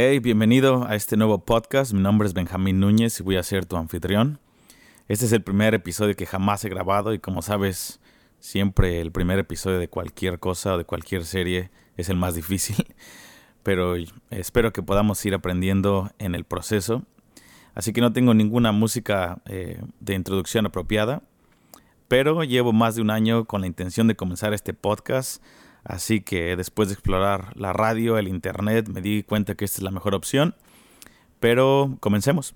Hey, bienvenido a este nuevo podcast. Mi nombre es Benjamín Núñez y voy a ser tu anfitrión. Este es el primer episodio que jamás he grabado y como sabes, siempre el primer episodio de cualquier cosa o de cualquier serie es el más difícil. Pero espero que podamos ir aprendiendo en el proceso. Así que no tengo ninguna música eh, de introducción apropiada. Pero llevo más de un año con la intención de comenzar este podcast Así que después de explorar la radio, el internet, me di cuenta que esta es la mejor opción. Pero comencemos.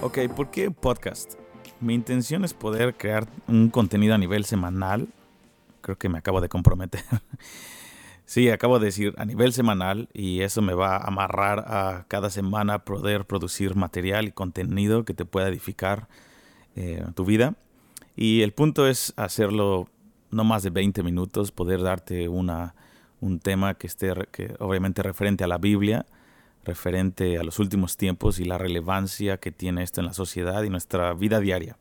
Ok, ¿por qué podcast? Mi intención es poder crear un contenido a nivel semanal. Creo que me acabo de comprometer. Sí, acabo de decir a nivel semanal y eso me va a amarrar a cada semana poder producir material y contenido que te pueda edificar eh, tu vida. Y el punto es hacerlo no más de 20 minutos, poder darte una, un tema que esté que obviamente referente a la Biblia, referente a los últimos tiempos y la relevancia que tiene esto en la sociedad y nuestra vida diaria.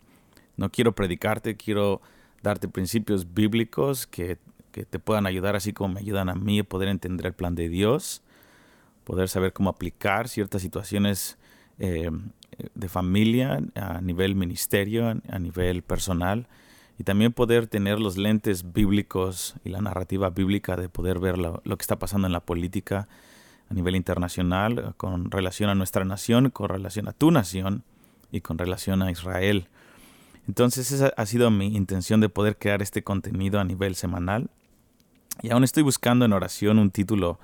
No quiero predicarte, quiero darte principios bíblicos que que te puedan ayudar así como me ayudan a mí a poder entender el plan de Dios, poder saber cómo aplicar ciertas situaciones eh, de familia a nivel ministerio, a nivel personal, y también poder tener los lentes bíblicos y la narrativa bíblica de poder ver lo, que está pasando en la política a nivel internacional con relación a nuestra nación, con relación a tu nación y con relación a Israel. Entonces esa ha sido mi intención de poder crear este contenido a nivel semanal. Y aún estoy buscando en oración un título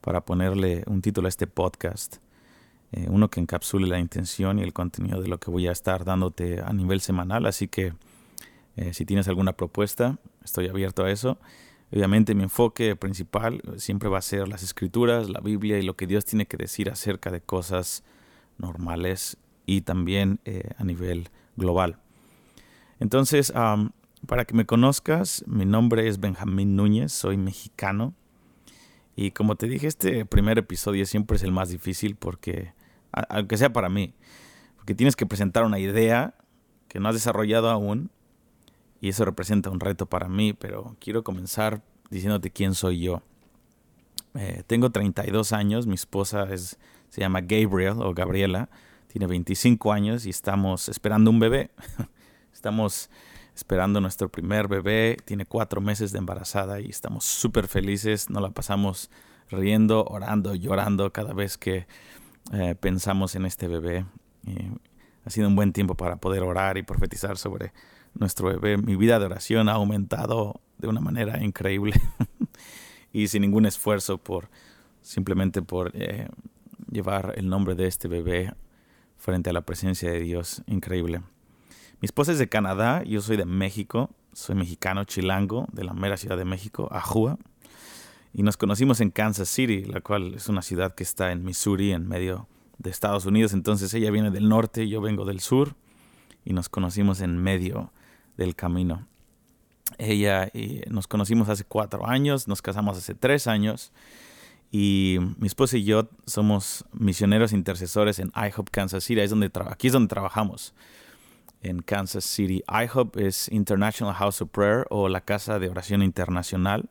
para ponerle un título a este podcast. Eh, uno que encapsule la intención y el contenido de lo que voy a estar dándote a nivel semanal. Así que eh, si tienes alguna propuesta, estoy abierto a eso. Obviamente mi enfoque principal siempre va a ser las escrituras, la Biblia y lo que Dios tiene que decir acerca de cosas normales y también eh, a nivel global. Entonces, para que me conozcas, mi nombre es Benjamín Núñez, soy mexicano. Y como te dije, este primer episodio siempre es el más difícil porque, aunque sea para mí, porque tienes que presentar una idea que no has desarrollado aún y eso representa un reto para mí, pero quiero comenzar diciéndote quién soy yo. Eh, tengo 32 años, mi esposa es, se llama Gabriel o Gabriela, tiene 25 años y estamos esperando un bebé. estamos esperando nuestro primer bebé, tiene cuatro meses de embarazada y estamos súper felices, nos la pasamos riendo, orando, llorando cada vez que eh, pensamos en este bebé. ha sido un buen tiempo para poder orar y profetizar sobre nuestro bebé. Mi vida de oración ha aumentado de una manera increíble y sin ningún esfuerzo por simplemente por eh, llevar el nombre de este bebé frente a la presencia de Dios. Increíble. Mi esposa es de Canadá, yo soy de México, soy mexicano chilango de la mera ciudad de México, Ajua. Y nos conocimos en Kansas City, la cual es una ciudad que está en Missouri, en medio de Estados Unidos. Entonces ella viene del norte, yo vengo del sur, y nos conocimos en medio del camino. Ella y nos conocimos hace cuatro años, nos casamos hace tres años. Y mi esposa y yo somos misioneros intercesores en IHOP Kansas City. aquí es donde trabajamos en Kansas City. IHOP es International House of Prayer o la Casa de Oración Internacional.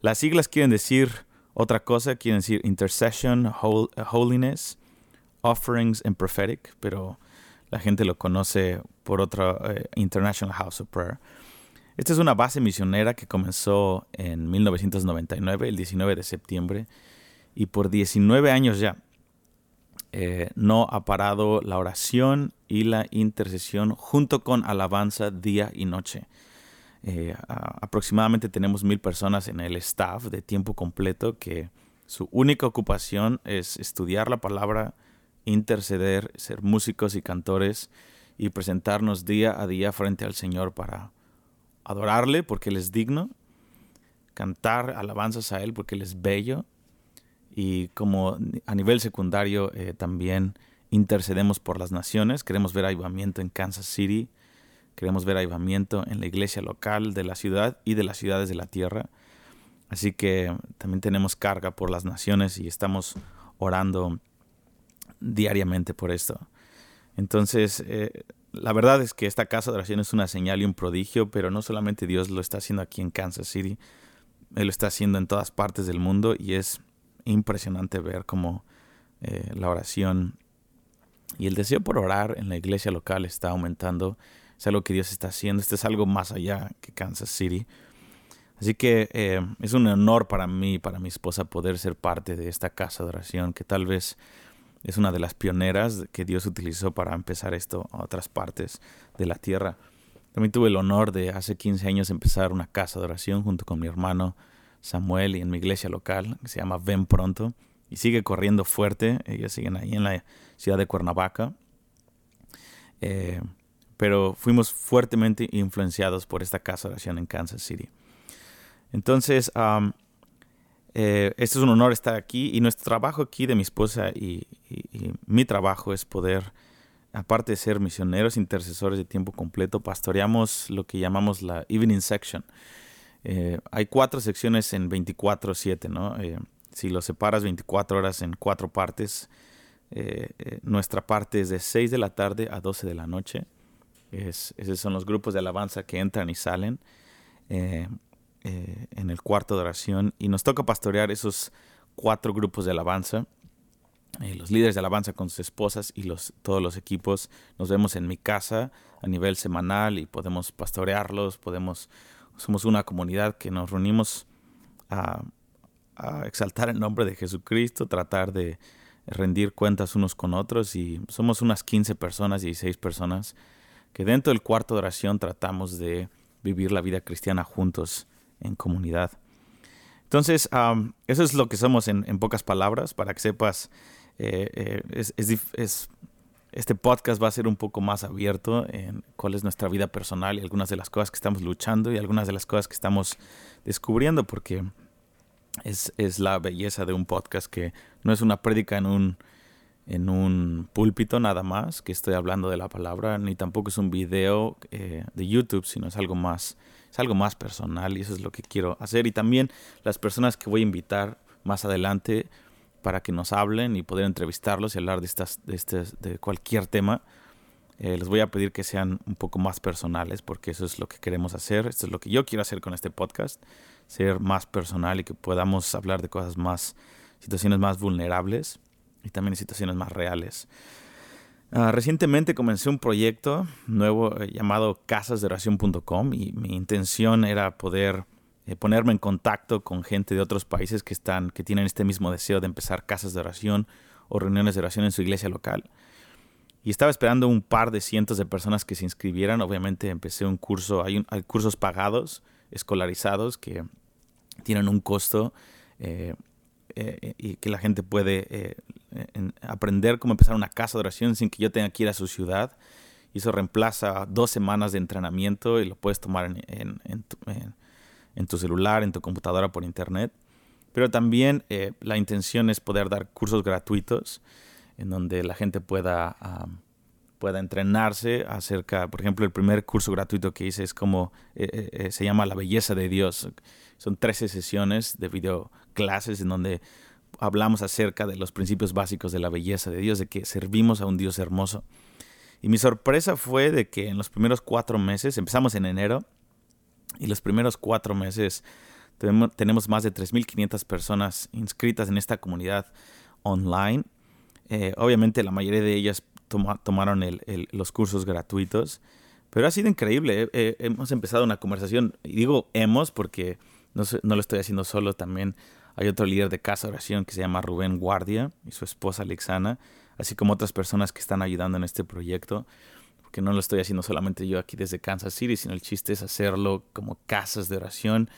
Las siglas quieren decir otra cosa, quieren decir Intercession, Holiness, Offerings and Prophetic, pero la gente lo conoce por otra eh, International House of Prayer. Esta es una base misionera que comenzó en 1999, el 19 de septiembre, y por 19 años ya eh, no ha parado la oración y la intercesión junto con alabanza día y noche. Eh, aproximadamente tenemos mil personas en el staff de tiempo completo que su única ocupación es estudiar la palabra, interceder, ser músicos y cantores y presentarnos día a día frente al Señor para adorarle porque Él es digno, cantar alabanzas a Él porque Él es bello y como a nivel secundario eh, también intercedemos por las naciones, queremos ver avivamiento en Kansas City, queremos ver avivamiento en la iglesia local de la ciudad y de las ciudades de la tierra. Así que también tenemos carga por las naciones y estamos orando diariamente por esto. Entonces, eh, la verdad es que esta casa de oración es una señal y un prodigio, pero no solamente Dios lo está haciendo aquí en Kansas City, Él lo está haciendo en todas partes del mundo y es impresionante ver cómo eh, la oración y el deseo por orar en la iglesia local está aumentando. Es algo que Dios está haciendo. Este es algo más allá que Kansas City. Así que eh, es un honor para mí y para mi esposa poder ser parte de esta casa de oración que tal vez es una de las pioneras que Dios utilizó para empezar esto a otras partes de la tierra. También tuve el honor de hace 15 años empezar una casa de oración junto con mi hermano Samuel y en mi iglesia local que se llama Ven Pronto y sigue corriendo fuerte. Ellos siguen ahí en la ciudad de Cuernavaca. Eh, pero fuimos fuertemente influenciados por esta casa de oración en Kansas City. Entonces, este es un honor estar aquí y nuestro trabajo aquí de mi esposa y, mi trabajo es poder, aparte de ser misioneros, intercesores de tiempo completo, pastoreamos lo que llamamos la Evening Section. Eh, hay cuatro secciones en 24-7, ¿no? Eh, si lo separas 24 horas en cuatro partes, nuestra parte es de 6 de la tarde a 12 de la noche. esos son los grupos de alabanza que entran y salen. Eh, en el cuarto de oración y nos toca pastorear esos cuatro grupos de alabanza. Eh, los líderes de alabanza con sus esposas y todos los equipos nos vemos en mi casa a nivel semanal y podemos pastorearlos, podemos, somos una comunidad que nos reunimos a, a exaltar el nombre de Jesucristo, tratar de rendir cuentas unos con otros y somos unas 15 personas, 16 personas que dentro del cuarto de oración tratamos de vivir la vida cristiana juntos en comunidad. Entonces, eso es lo que somos en, pocas palabras, para que sepas, eh, eh, es, este podcast va a ser un poco más abierto en cuál es nuestra vida personal y algunas de las cosas que estamos luchando y algunas de las cosas que estamos descubriendo, porque es, es la belleza de un podcast que no es una prédica en un, en un púlpito nada más, que estoy hablando de la palabra, ni tampoco es un video eh, de YouTube, sino es algo más es algo más personal y eso es lo que quiero hacer. Y también las personas que voy a invitar más adelante para que nos hablen y poder entrevistarlos y hablar de, estas, de, este, de cualquier tema. Eh, les voy a pedir que sean un poco más personales porque eso es lo que queremos hacer. Esto es lo que yo quiero hacer con este podcast. Ser más personal y que podamos hablar de cosas más, situaciones más vulnerables y también situaciones más reales. Ah, recientemente comencé un proyecto nuevo eh, llamado casasdeoración.com y mi intención era poder eh, ponerme en contacto con gente de otros países que están que tienen este mismo deseo de empezar casas de oración o reuniones de oración en su iglesia local. Y estaba esperando un par de cientos de personas que se inscribieran. Obviamente empecé un curso, hay, cursos pagados, escolarizados, que tienen un costo eh, y que la gente puede aprender cómo empezar una casa de oración sin que yo tenga que ir a su ciudad. Y eso reemplaza dos semanas de entrenamiento y lo puedes tomar en, en, tu, celular, en tu computadora por internet. Pero también eh, la intención es poder dar cursos gratuitos en donde la gente pueda, pueda entrenarse acerca, por ejemplo, el primer curso gratuito que hice es como, eh, eh, se llama La Belleza de Dios. Son 13 sesiones de video clases en donde hablamos acerca de los principios básicos de la belleza de Dios, de que servimos a un Dios hermoso. Y mi sorpresa fue de que en los primeros cuatro meses, empezamos en enero, y los primeros cuatro meses tenemos más de 3.500 personas inscritas en esta comunidad online. Eh, obviamente la mayoría de ellas tomaron los cursos gratuitos, pero ha sido increíble. Eh, eh, hemos empezado una conversación, y digo hemos porque no, no lo estoy haciendo solo, también hay otro líder de casa oración que se llama Rubén Guardia y su esposa Alexana, así como otras personas que están ayudando en este proyecto, porque no lo estoy haciendo solamente yo aquí desde Kansas City, sino el chiste es hacerlo como casas de oración.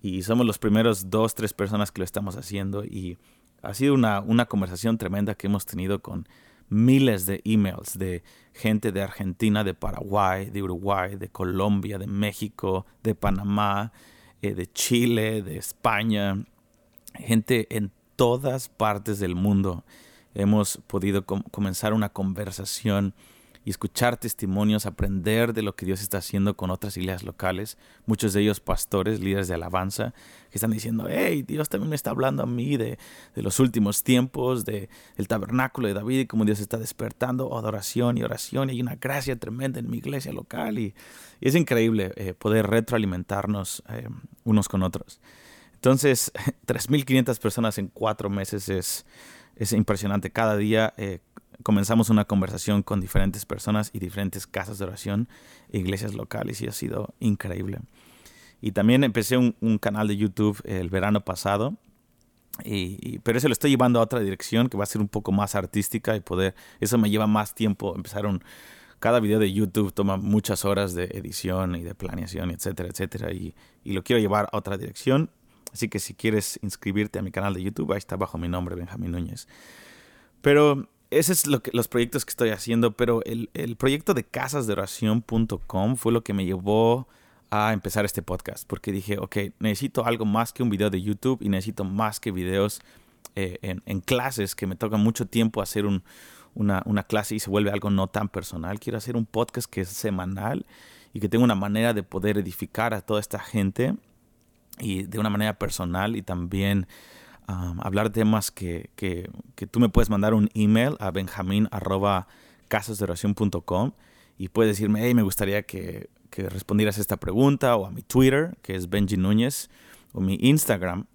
Y somos los primeros dos, tres personas que lo estamos haciendo y ha sido una, una conversación tremenda que hemos tenido con miles de emails de gente de Argentina, de Paraguay, de Uruguay, de Colombia, de México, de Panamá, eh, de Chile, de España, gente en todas partes del mundo. Hemos podido comenzar una conversación y escuchar testimonios, aprender de lo que Dios está haciendo con otras iglesias locales, muchos de ellos pastores, líderes de alabanza, que están diciendo, hey, Dios también me está hablando a mí de, los últimos tiempos, de el tabernáculo de David y cómo Dios está despertando adoración y oración y hay una gracia tremenda en mi iglesia local y, es increíble eh, poder retroalimentarnos eh, unos con otros. Entonces, 3.500 personas en cuatro meses es, es impresionante. Cada día eh, comenzamos una conversación con diferentes personas y diferentes casas de oración, iglesias locales y ha sido increíble. Y también empecé un, canal de YouTube el verano pasado, y, pero eso lo estoy llevando a otra dirección que va a ser un poco más artística y poder, eso me lleva más tiempo. Empezar un, cada video de YouTube toma muchas horas de edición y de planeación, etcétera, etcétera, y, y lo quiero llevar a otra dirección. Así que si quieres inscribirte a mi canal de YouTube, ahí está bajo mi nombre, Benjamín Núñez. Pero ese es lo que, los proyectos que estoy haciendo, pero el, proyecto de casasdeoración.com fue lo que me llevó a empezar este podcast, porque dije, ok, necesito algo más que un video de YouTube y necesito más que videos eh, en, clases que me toca mucho tiempo hacer un, una, una, clase y se vuelve algo no tan personal. Quiero hacer un podcast que es semanal y que tenga una manera de poder edificar a toda esta gente y de una manera personal y también hablar de temas que, que, que, tú me puedes mandar un email a benjamín y puedes decirme, hey, me gustaría que, que, respondieras esta pregunta o a mi Twitter, que es Benji Núñez, o mi Instagram,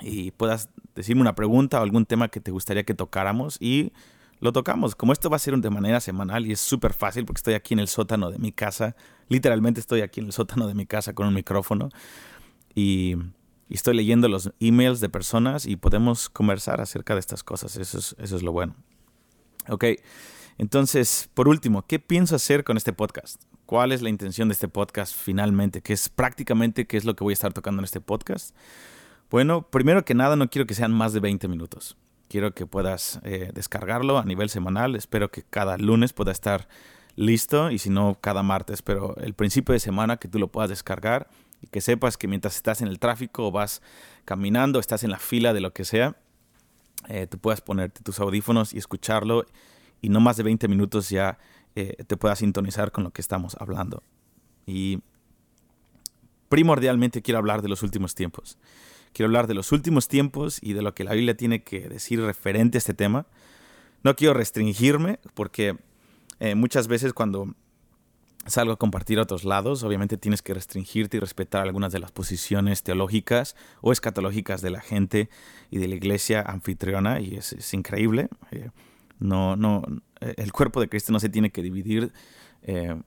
y puedas decirme una pregunta o algún tema que te gustaría que tocáramos y lo tocamos. Como esto va a ser de manera semanal y es súper fácil porque estoy aquí en el sótano de mi casa, literalmente estoy aquí en el sótano de mi casa con un micrófono y, estoy leyendo los emails de personas y podemos conversar acerca de estas cosas. Eso es, eso es lo bueno. Ok, entonces, por último, ¿qué pienso hacer con este podcast? ¿Cuál es la intención de este podcast finalmente? ¿Qué es prácticamente qué es lo que voy a estar tocando en este podcast? Bueno, primero que nada, no quiero que sean más de 20 minutos. Quiero que puedas eh, descargarlo a nivel semanal. Espero que cada lunes pueda estar listo y si no, cada martes. Pero el principio de semana que tú lo puedas descargar y que sepas que mientras estás en el tráfico o vas caminando, estás en la fila de lo que sea, eh, tú puedas ponerte tus audífonos y escucharlo y no más de 20 minutos ya eh, te puedas sintonizar con lo que estamos hablando. Y primordialmente quiero hablar de los últimos tiempos. Quiero hablar de los últimos tiempos y de lo que la Biblia tiene que decir referente a este tema. No quiero restringirme porque eh, muchas veces cuando salgo a compartir a otros lados, obviamente tienes que restringirte y respetar algunas de las posiciones teológicas o escatológicas de la gente y de la iglesia anfitriona, y es, increíble. Eh, no, no, el cuerpo de Cristo no se tiene que dividir eh,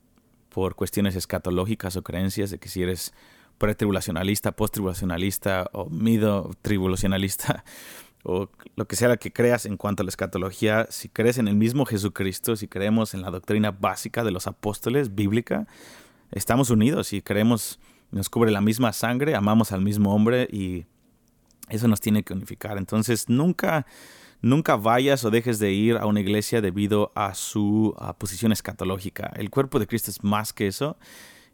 por cuestiones escatológicas o creencias de que si eres pretribulacionalista, posttribulacionalista o mido tribulacionalista o lo que sea que creas en cuanto a la escatología, si crees en el mismo Jesucristo, si creemos en la doctrina básica de los apóstoles bíblica, estamos unidos y creemos, nos cubre la misma sangre, amamos al mismo hombre y eso nos tiene que unificar. Entonces, nunca, nunca vayas o dejes de ir a una iglesia debido a su posición escatológica. El cuerpo de Cristo es más que eso.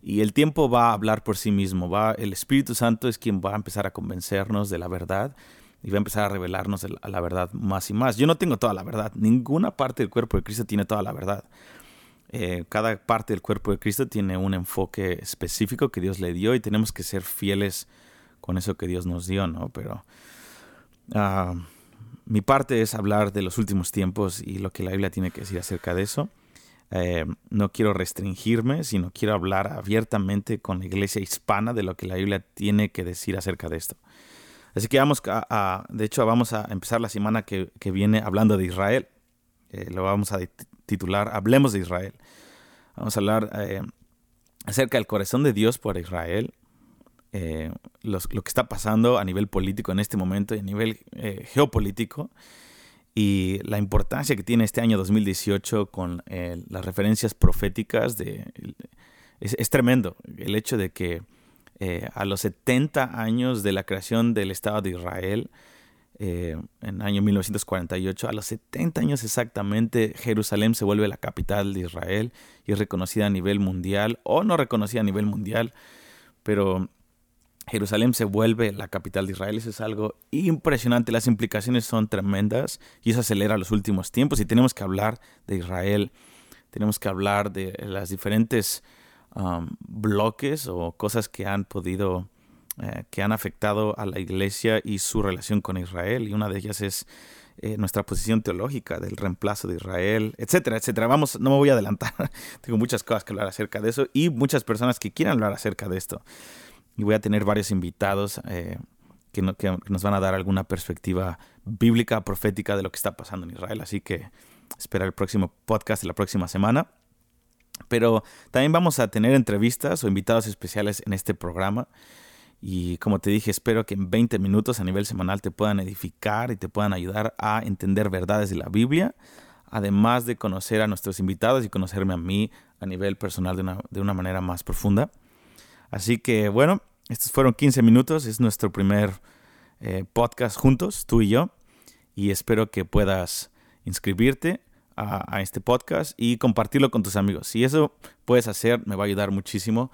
Y el tiempo va a hablar por sí mismo, va, el Espíritu Santo es quien va a empezar a convencernos de la verdad y va a empezar a revelarnos la verdad más y más. Yo no tengo toda la verdad, ninguna parte del cuerpo de Cristo tiene toda la verdad. Eh, cada parte del cuerpo de Cristo tiene un enfoque específico que Dios le dio y tenemos que ser fieles con eso que Dios nos dio, ¿no? Pero ah, mi parte es hablar de los últimos tiempos y lo que la Biblia tiene que decir acerca de eso. Eh, no quiero restringirme, sino quiero hablar abiertamente con la iglesia hispana de lo que la Biblia tiene que decir acerca de esto. Así que vamos a, de hecho, vamos a empezar la semana que, viene hablando de Israel. Eh, lo vamos a titular Hablemos de Israel. Vamos a hablar eh, acerca del corazón de Dios por Israel, eh, lo que está pasando a nivel político en este momento y a nivel geopolítico y la importancia que tiene este año 2018 con las referencias proféticas de es, tremendo el hecho de que eh, a los 70 años de la creación del Estado de Israel, eh, en el año 1948, a los 70 años exactamente, Jerusalén se vuelve la capital de Israel y es reconocida a nivel mundial, o no reconocida a nivel mundial, pero Jerusalén se vuelve la capital de Israel. Eso es algo impresionante. Las implicaciones son tremendas y eso acelera los últimos tiempos y tenemos que hablar de Israel tenemos que hablar de las diferentes um, bloques o cosas que han podido, eh, que han afectado a la iglesia y su relación con Israel. Y una de ellas es eh, nuestra posición teológica del reemplazo de Israel, etcétera, etcétera. Vamos, no me voy a adelantar. Tengo muchas cosas que hablar acerca de eso y muchas personas que quieran hablar acerca de esto. Y voy a tener varios invitados eh, que, nos van a dar alguna perspectiva bíblica, profética de lo que está pasando en Israel. Así que espera el próximo podcast de la próxima semana. Pero también vamos a tener entrevistas o invitados especiales en este programa. Y como te dije, espero que en 20 minutos a nivel semanal te puedan edificar y te puedan ayudar a entender verdades de la Biblia, además de conocer a nuestros invitados y conocerme a mí a nivel personal de una, de una manera más profunda. Así que bueno, estos fueron 15 minutos, es nuestro primer eh, podcast juntos, tú y yo, y espero que puedas inscribirte a, este podcast y compartirlo con tus amigos. Si eso puedes hacer, me va a ayudar muchísimo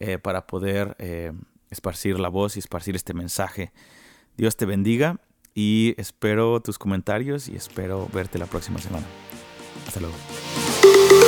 eh, para poder eh, esparcir la voz y esparcir este mensaje. Dios te bendiga y espero tus comentarios y espero verte la próxima semana. Hasta luego.